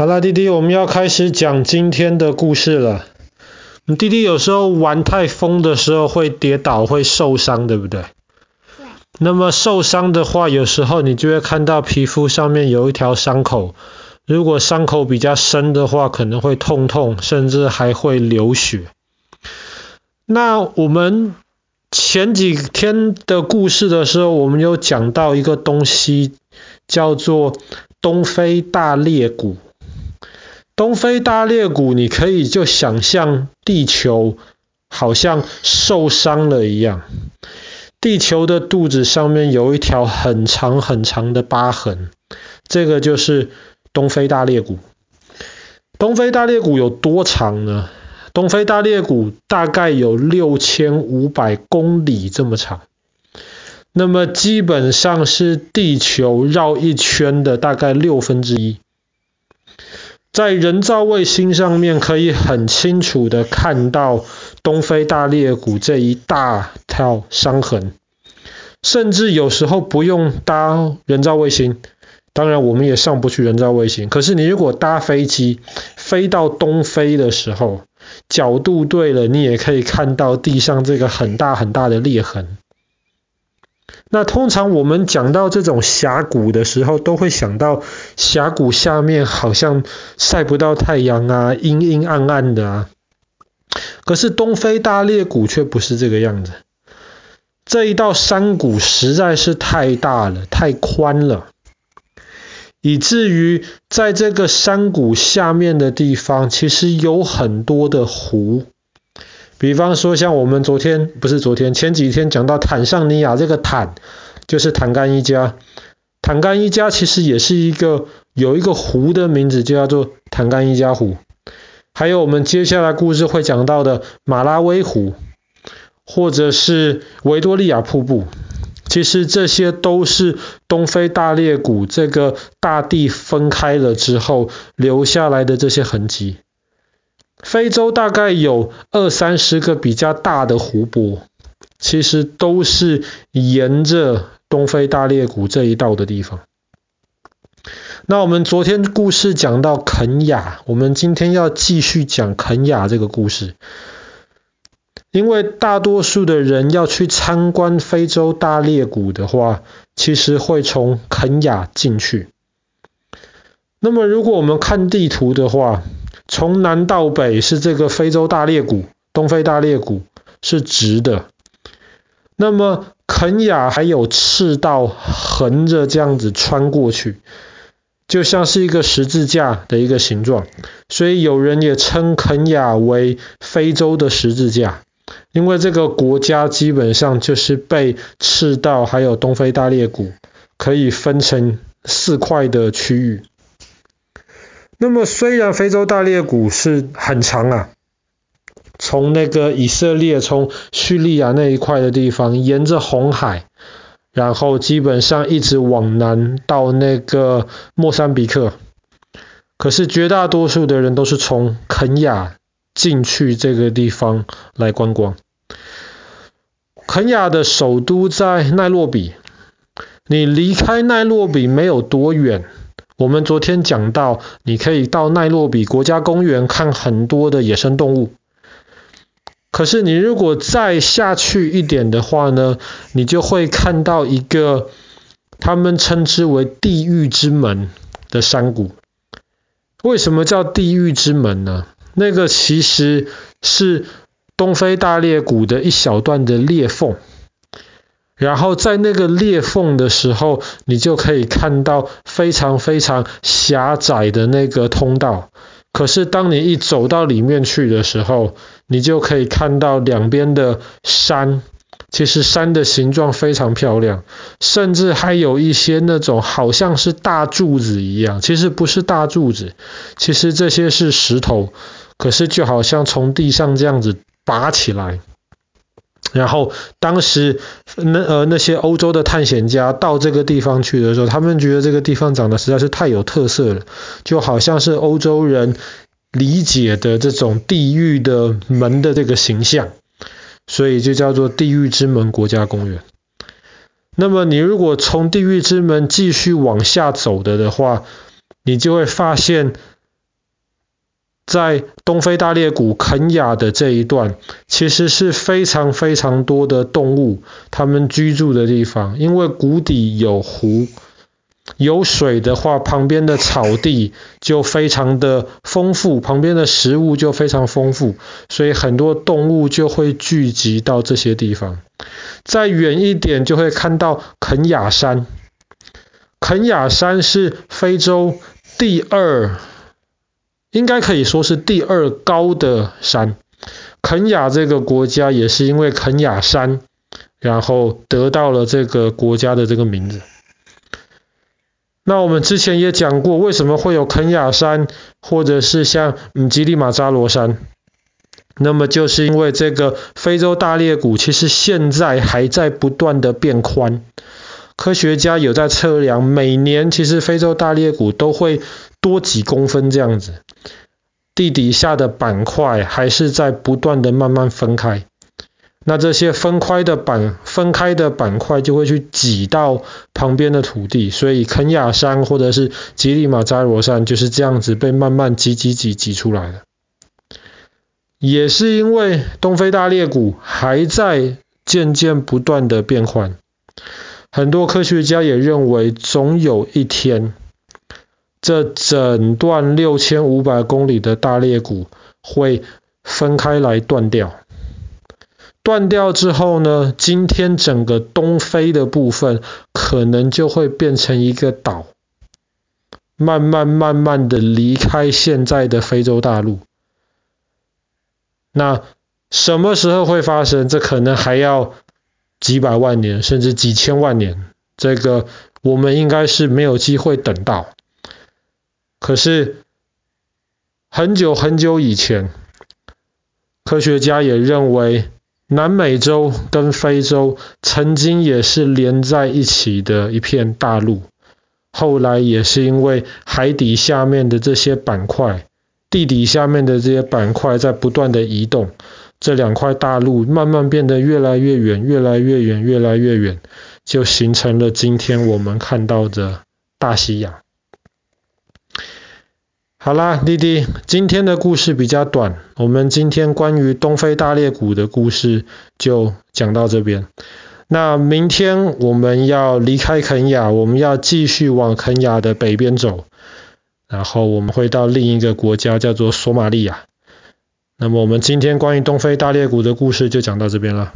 好啦，弟弟，我们要开始讲今天的故事了。弟弟有时候玩太疯的时候会跌倒，会受伤，对不对？对。那么受伤的话，有时候你就会看到皮肤上面有一条伤口。如果伤口比较深的话，可能会痛痛，甚至还会流血。那我们前几天的故事的时候，我们有讲到一个东西，叫做东非大裂谷。东非大裂谷，你可以就想象地球好像受伤了一样，地球的肚子上面有一条很长很长的疤痕，这个就是东非大裂谷。东非大裂谷有多长呢？东非大裂谷大概有六千五百公里这么长，那么基本上是地球绕一圈的大概六分之一。在人造卫星上面可以很清楚的看到东非大裂谷这一大条伤痕，甚至有时候不用搭人造卫星，当然我们也上不去人造卫星，可是你如果搭飞机飞到东非的时候，角度对了，你也可以看到地上这个很大很大的裂痕。那通常我们讲到这种峡谷的时候，都会想到峡谷下面好像晒不到太阳啊，阴阴暗暗的啊。可是东非大裂谷却不是这个样子，这一道山谷实在是太大了，太宽了，以至于在这个山谷下面的地方，其实有很多的湖。比方说，像我们昨天不是昨天，前几天讲到坦桑尼亚这个坦，就是坦干伊加。坦干伊加其实也是一个有一个湖的名字，就叫做坦干伊加湖。还有我们接下来故事会讲到的马拉威湖，或者是维多利亚瀑布，其实这些都是东非大裂谷这个大地分开了之后留下来的这些痕迹。非洲大概有二三十个比较大的湖泊，其实都是沿着东非大裂谷这一道的地方。那我们昨天故事讲到肯亚，我们今天要继续讲肯亚这个故事。因为大多数的人要去参观非洲大裂谷的话，其实会从肯亚进去。那么如果我们看地图的话，从南到北是这个非洲大裂谷，东非大裂谷是直的。那么肯亚还有赤道横着这样子穿过去，就像是一个十字架的一个形状。所以有人也称肯亚为非洲的十字架，因为这个国家基本上就是被赤道还有东非大裂谷可以分成四块的区域。那么虽然非洲大裂谷是很长啊，从那个以色列从叙利亚那一块的地方，沿着红海，然后基本上一直往南到那个莫桑比克，可是绝大多数的人都是从肯亚进去这个地方来观光。肯亚的首都在奈洛比，你离开奈洛比没有多远。我们昨天讲到，你可以到奈洛比国家公园看很多的野生动物。可是你如果再下去一点的话呢，你就会看到一个他们称之为地狱之门的山谷。为什么叫地狱之门呢？那个其实是东非大裂谷的一小段的裂缝。然后在那个裂缝的时候，你就可以看到非常非常狭窄的那个通道。可是当你一走到里面去的时候，你就可以看到两边的山，其实山的形状非常漂亮，甚至还有一些那种好像是大柱子一样，其实不是大柱子，其实这些是石头，可是就好像从地上这样子拔起来。然后当时那呃那些欧洲的探险家到这个地方去的时候，他们觉得这个地方长得实在是太有特色了，就好像是欧洲人理解的这种地狱的门的这个形象，所以就叫做地狱之门国家公园。那么你如果从地狱之门继续往下走的的话，你就会发现在东非大裂谷肯亚的这一段，其实是非常非常多的动物，它们居住的地方，因为谷底有湖。有水的话，旁边的草地就非常的丰富，旁边的食物就非常丰富，所以很多动物就会聚集到这些地方。再远一点就会看到肯亚山，肯亚山是非洲第二，应该可以说是第二高的山。肯亚这个国家也是因为肯亚山，然后得到了这个国家的这个名字。那我们之前也讲过，为什么会有肯亚山，或者是像嗯吉利马扎罗山？那么就是因为这个非洲大裂谷其实现在还在不断的变宽，科学家有在测量，每年其实非洲大裂谷都会多几公分这样子，地底下的板块还是在不断的慢慢分开。那这些分开的板分开的板块就会去挤到旁边的土地，所以肯亚山或者是吉力马扎罗山就是这样子被慢慢挤挤挤挤出来的。也是因为东非大裂谷还在渐渐不断的变宽，很多科学家也认为总有一天，这整段六千五百公里的大裂谷会分开来断掉。断掉之后呢，今天整个东非的部分可能就会变成一个岛，慢慢慢慢的离开现在的非洲大陆。那什么时候会发生？这可能还要几百万年，甚至几千万年。这个我们应该是没有机会等到。可是很久很久以前，科学家也认为。南美洲跟非洲曾经也是连在一起的一片大陆，后来也是因为海底下面的这些板块，地底下面的这些板块在不断的移动，这两块大陆慢慢变得越来越远，越来越远，越来越远，就形成了今天我们看到的大西洋。好啦，弟弟，今天的故事比较短，我们今天关于东非大裂谷的故事就讲到这边。那明天我们要离开肯亚，我们要继续往肯亚的北边走，然后我们会到另一个国家叫做索马利亚。那么我们今天关于东非大裂谷的故事就讲到这边了。